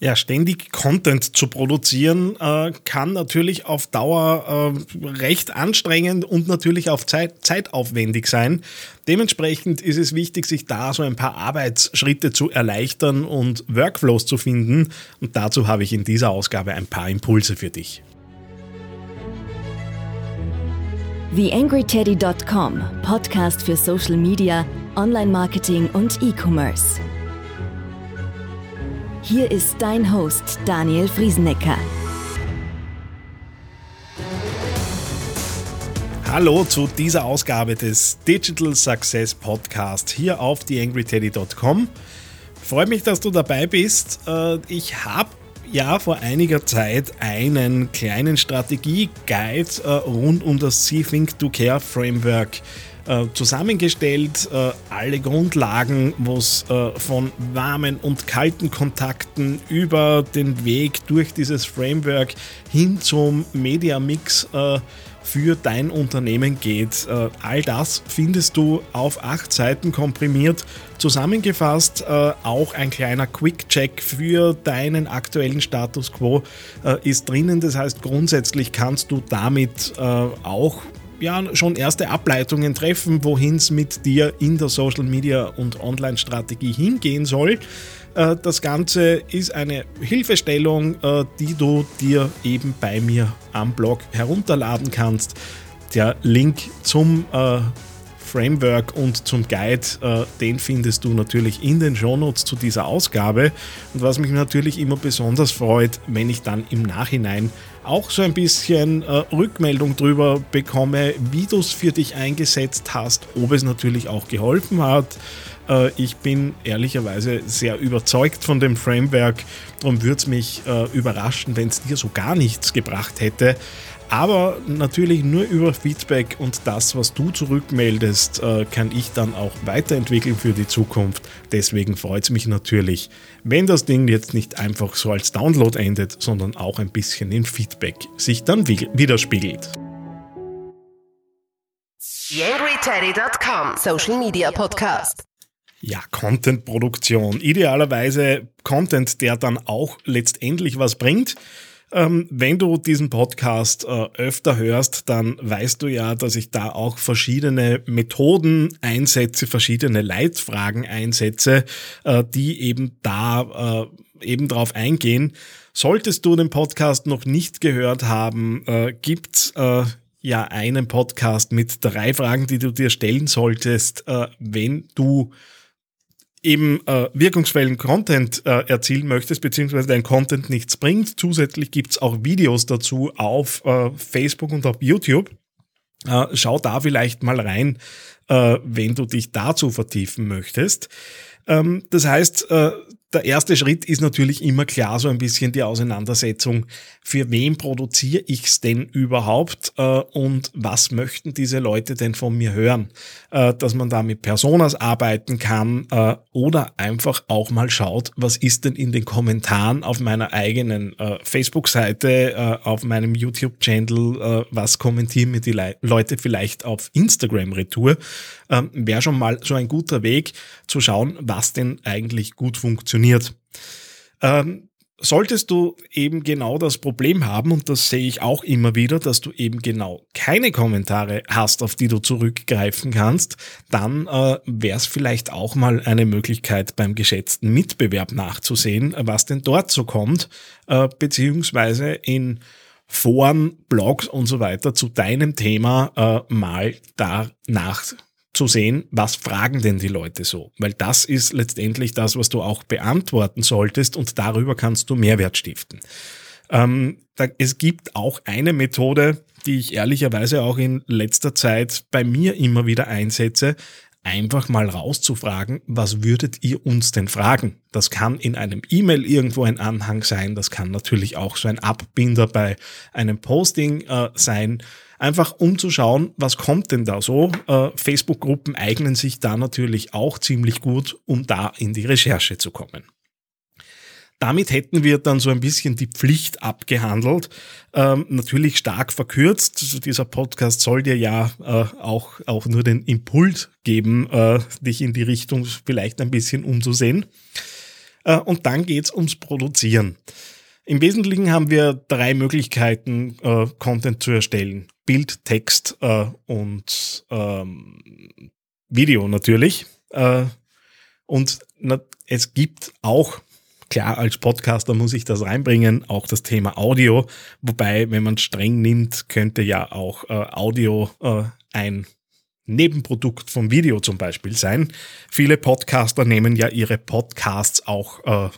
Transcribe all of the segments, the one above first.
Ja, ständig Content zu produzieren äh, kann natürlich auf Dauer äh, recht anstrengend und natürlich auf Zeit, zeitaufwendig sein. Dementsprechend ist es wichtig, sich da so ein paar Arbeitsschritte zu erleichtern und Workflows zu finden. Und dazu habe ich in dieser Ausgabe ein paar Impulse für dich. TheAngryTeddy.com, Podcast für Social Media, Online-Marketing und E-Commerce. Hier ist dein Host Daniel Friesenecker. Hallo zu dieser Ausgabe des Digital Success Podcast hier auf theangryteddy.com. Freut mich, dass du dabei bist. Äh, ich habe ja vor einiger Zeit einen kleinen Strategie-Guide äh, rund um das See Think Do Care Framework äh, zusammengestellt. Äh, alle Grundlagen, wo es äh, von warmen und kalten Kontakten über den Weg durch dieses Framework hin zum Media Mix äh, für dein Unternehmen geht. Äh, all das findest du auf acht Seiten komprimiert. Zusammengefasst auch ein kleiner Quick-Check für deinen aktuellen Status quo ist drinnen. Das heißt, grundsätzlich kannst du damit auch ja, schon erste Ableitungen treffen, wohin es mit dir in der Social Media und Online-Strategie hingehen soll. Äh, das Ganze ist eine Hilfestellung, äh, die du dir eben bei mir am Blog herunterladen kannst. Der Link zum äh, Framework und zum Guide, äh, den findest du natürlich in den Shownotes zu dieser Ausgabe. Und was mich natürlich immer besonders freut, wenn ich dann im Nachhinein auch so ein bisschen äh, Rückmeldung darüber bekomme, wie du es für dich eingesetzt hast, ob es natürlich auch geholfen hat. Äh, ich bin ehrlicherweise sehr überzeugt von dem Framework und würde es mich äh, überraschen, wenn es dir so gar nichts gebracht hätte. Aber natürlich nur über Feedback und das, was du zurückmeldest, äh, kann ich dann auch weiterentwickeln für die Zukunft. Deswegen freut es mich natürlich, wenn das Ding jetzt nicht einfach so als Download endet, sondern auch ein bisschen in Feedback sich dann widerspiegelt. YangryTeddy.com Social Media Podcast. Ja, Content-Produktion. Idealerweise Content, der dann auch letztendlich was bringt. Ähm, wenn du diesen Podcast äh, öfter hörst, dann weißt du ja, dass ich da auch verschiedene Methoden einsetze, verschiedene Leitfragen einsetze, äh, die eben da äh, eben drauf eingehen. Solltest du den Podcast noch nicht gehört haben, äh, gibt's äh, ja einen Podcast mit drei Fragen, die du dir stellen solltest, äh, wenn du eben äh, wirkungsvollen Content äh, erzielen möchtest, beziehungsweise dein Content nichts bringt. Zusätzlich gibt's auch Videos dazu auf äh, Facebook und auf YouTube. Äh, schau da vielleicht mal rein, äh, wenn du dich dazu vertiefen möchtest. Ähm, das heißt, äh, der erste Schritt ist natürlich immer klar so ein bisschen die Auseinandersetzung, für wen produziere ich es denn überhaupt äh, und was möchten diese Leute denn von mir hören? Äh, dass man da mit Personas arbeiten kann äh, oder einfach auch mal schaut, was ist denn in den Kommentaren auf meiner eigenen äh, Facebook-Seite, äh, auf meinem YouTube-Channel, äh, was kommentieren mir die Le Leute vielleicht auf Instagram-Retour. Ähm, Wäre schon mal so ein guter Weg zu schauen, was denn eigentlich gut funktioniert funktioniert. Ähm, solltest du eben genau das Problem haben, und das sehe ich auch immer wieder, dass du eben genau keine Kommentare hast, auf die du zurückgreifen kannst, dann äh, wäre es vielleicht auch mal eine Möglichkeit beim geschätzten Mitbewerb nachzusehen, was denn dort so kommt, äh, beziehungsweise in Foren, Blogs und so weiter zu deinem Thema äh, mal danach zu sehen, was fragen denn die Leute so? Weil das ist letztendlich das, was du auch beantworten solltest und darüber kannst du Mehrwert stiften. Ähm, da, es gibt auch eine Methode, die ich ehrlicherweise auch in letzter Zeit bei mir immer wieder einsetze, einfach mal rauszufragen, was würdet ihr uns denn fragen? Das kann in einem E-Mail irgendwo ein Anhang sein, das kann natürlich auch so ein Abbinder bei einem Posting äh, sein einfach um zu schauen, was kommt denn da so. Äh, Facebook-Gruppen eignen sich da natürlich auch ziemlich gut, um da in die Recherche zu kommen. Damit hätten wir dann so ein bisschen die Pflicht abgehandelt. Ähm, natürlich stark verkürzt. Dieser Podcast soll dir ja äh, auch, auch nur den Impuls geben, äh, dich in die Richtung vielleicht ein bisschen umzusehen. Äh, und dann geht's ums Produzieren. Im Wesentlichen haben wir drei Möglichkeiten, äh, Content zu erstellen. Bild, Text äh, und ähm, Video natürlich. Äh, und na, es gibt auch, klar, als Podcaster muss ich das reinbringen, auch das Thema Audio. Wobei, wenn man streng nimmt, könnte ja auch äh, Audio äh, ein Nebenprodukt vom Video zum Beispiel sein. Viele Podcaster nehmen ja ihre Podcasts auch äh,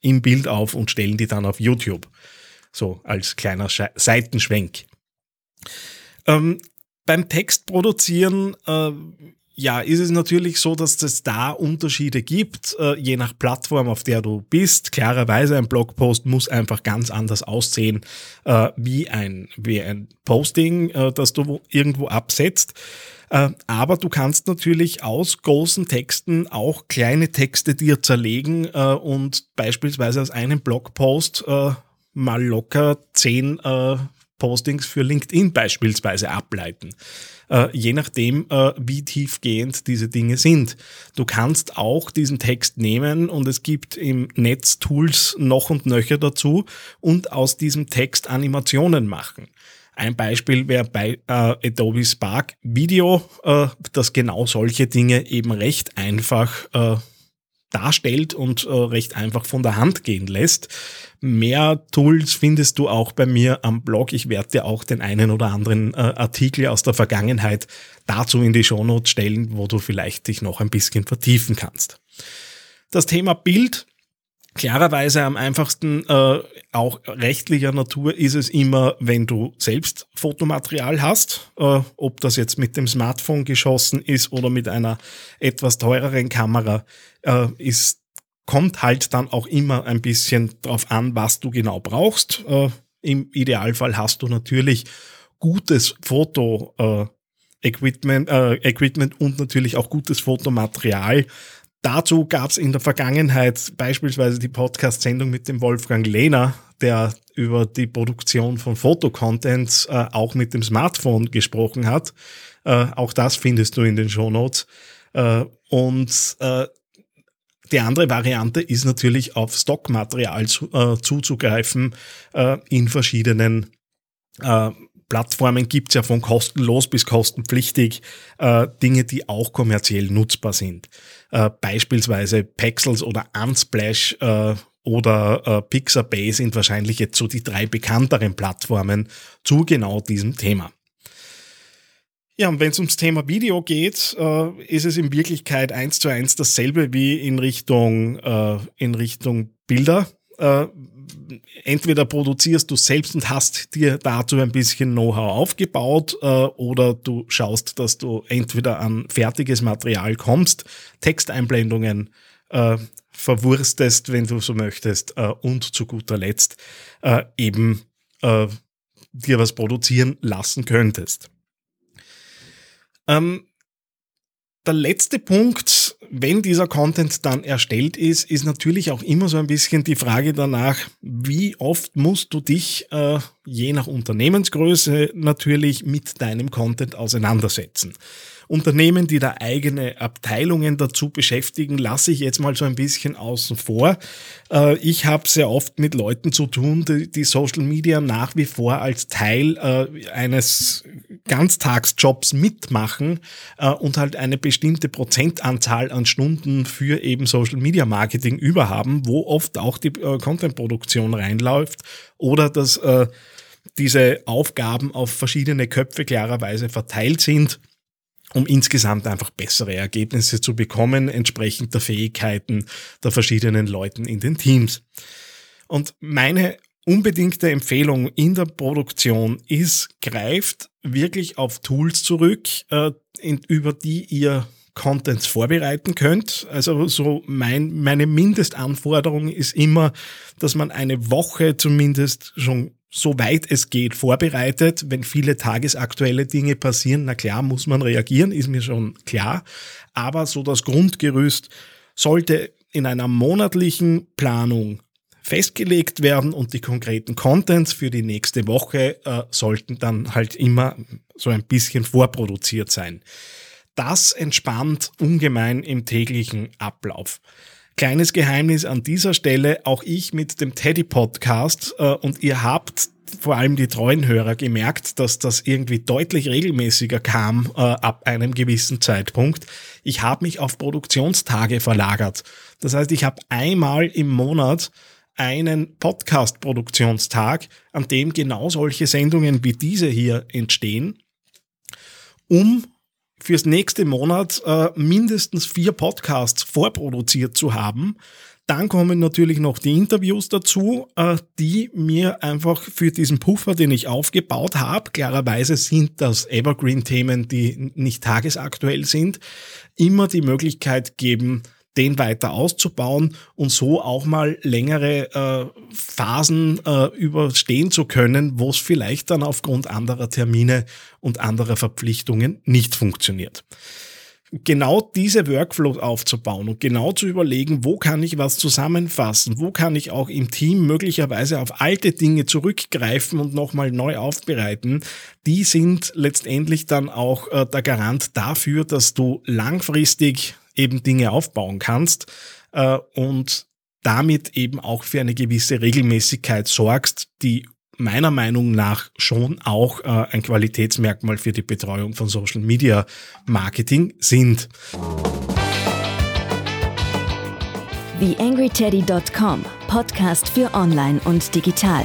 im Bild auf und stellen die dann auf YouTube. So als kleiner Sche Seitenschwenk. Ähm, beim Text produzieren, äh, ja, ist es natürlich so, dass es da Unterschiede gibt, äh, je nach Plattform, auf der du bist. Klarerweise, ein Blogpost muss einfach ganz anders aussehen äh, wie, ein, wie ein Posting, äh, das du irgendwo absetzt. Äh, aber du kannst natürlich aus großen Texten auch kleine Texte dir zerlegen äh, und beispielsweise aus einem Blogpost äh, mal locker zehn Postings für LinkedIn beispielsweise ableiten. Je nachdem, wie tiefgehend diese Dinge sind. Du kannst auch diesen Text nehmen und es gibt im Netz Tools noch und nöcher dazu und aus diesem Text Animationen machen. Ein Beispiel wäre bei äh, Adobe Spark Video, äh, das genau solche Dinge eben recht einfach äh, darstellt und äh, recht einfach von der Hand gehen lässt. Mehr Tools findest du auch bei mir am Blog. Ich werde dir auch den einen oder anderen äh, Artikel aus der Vergangenheit dazu in die Shownotes stellen, wo du vielleicht dich noch ein bisschen vertiefen kannst. Das Thema Bild Klarerweise am einfachsten, äh, auch rechtlicher Natur, ist es immer, wenn du selbst Fotomaterial hast, äh, ob das jetzt mit dem Smartphone geschossen ist oder mit einer etwas teureren Kamera, äh, ist, kommt halt dann auch immer ein bisschen drauf an, was du genau brauchst. Äh, Im Idealfall hast du natürlich gutes Foto. Äh, Equipment, äh, Equipment und natürlich auch gutes Fotomaterial, Dazu gab es in der Vergangenheit beispielsweise die Podcast-Sendung mit dem Wolfgang Lehner, der über die Produktion von Fotocontent äh, auch mit dem Smartphone gesprochen hat. Äh, auch das findest du in den Shownotes. Äh, und äh, die andere Variante ist natürlich auf Stockmaterial zu, äh, zuzugreifen äh, in verschiedenen Plattformen gibt's ja von kostenlos bis kostenpflichtig äh, Dinge, die auch kommerziell nutzbar sind. Äh, beispielsweise Pexels oder Unsplash äh, oder äh, Pixabay sind wahrscheinlich jetzt so die drei bekannteren Plattformen zu genau diesem Thema. Ja, und wenn es ums Thema Video geht, äh, ist es in Wirklichkeit eins zu eins dasselbe wie in Richtung, äh, in Richtung Bilder. Äh, entweder produzierst du selbst und hast dir dazu ein bisschen Know-how aufgebaut äh, oder du schaust, dass du entweder an fertiges Material kommst, Texteinblendungen äh, verwurstest, wenn du so möchtest, äh, und zu guter Letzt äh, eben äh, dir was produzieren lassen könntest. Ähm, der letzte Punkt, wenn dieser Content dann erstellt ist, ist natürlich auch immer so ein bisschen die Frage danach, wie oft musst du dich äh, je nach Unternehmensgröße natürlich mit deinem Content auseinandersetzen. Unternehmen, die da eigene Abteilungen dazu beschäftigen, lasse ich jetzt mal so ein bisschen außen vor. Äh, ich habe sehr oft mit Leuten zu tun, die, Social Media nach wie vor als Teil äh, eines Ganztagsjobs mitmachen äh, und halt eine bestimmte Prozentanzahl an Stunden für eben Social Media Marketing überhaben, wo oft auch die Contentproduktion reinläuft oder dass diese Aufgaben auf verschiedene Köpfe klarerweise verteilt sind um insgesamt einfach bessere Ergebnisse zu bekommen, entsprechend der Fähigkeiten der verschiedenen Leuten in den Teams. Und meine unbedingte Empfehlung in der Produktion ist, greift wirklich auf Tools zurück, äh, in, über die ihr Contents vorbereiten könnt. Also so mein, meine Mindestanforderung ist immer, dass man eine Woche zumindest schon soweit es geht, vorbereitet. Wenn viele tagesaktuelle Dinge passieren, na klar, muss man reagieren, ist mir schon klar. Aber so das Grundgerüst sollte in einer monatlichen Planung festgelegt werden und die konkreten Contents für die nächste Woche äh, sollten dann halt immer so ein bisschen vorproduziert sein. Das entspannt ungemein im täglichen Ablauf. Kleines Geheimnis an dieser Stelle, auch ich mit dem Teddy Podcast äh, und ihr habt vor allem die treuen Hörer gemerkt, dass das irgendwie deutlich regelmäßiger kam äh, ab einem gewissen Zeitpunkt. Ich habe mich auf Produktionstage verlagert. Das heißt, ich habe einmal im Monat einen Podcast-Produktionstag, an dem genau solche Sendungen wie diese hier entstehen, um fürs nächste Monat äh, mindestens vier Podcasts vorproduziert zu haben, dann kommen natürlich noch die Interviews dazu, äh, die mir einfach für diesen Puffer, den ich aufgebaut habe, klarerweise sind das Evergreen-Themen, die nicht tagesaktuell sind, immer die Möglichkeit geben, den weiter auszubauen und so auch mal längere äh, Phasen äh, überstehen zu können, wo es vielleicht dann aufgrund anderer Termine und anderer Verpflichtungen nicht funktioniert. Genau diese Workflow aufzubauen und genau zu überlegen, wo kann ich was zusammenfassen, wo kann ich auch im Team möglicherweise auf alte Dinge zurückgreifen und nochmal neu aufbereiten, die sind letztendlich dann auch äh, der Garant dafür, dass du langfristig eben Dinge aufbauen kannst äh, und damit eben auch für eine gewisse Regelmäßigkeit sorgst, die meiner Meinung nach schon auch äh, ein Qualitätsmerkmal für die Betreuung von Social Media Marketing sind. TheAngryTeddy.com Podcast für Online und Digital.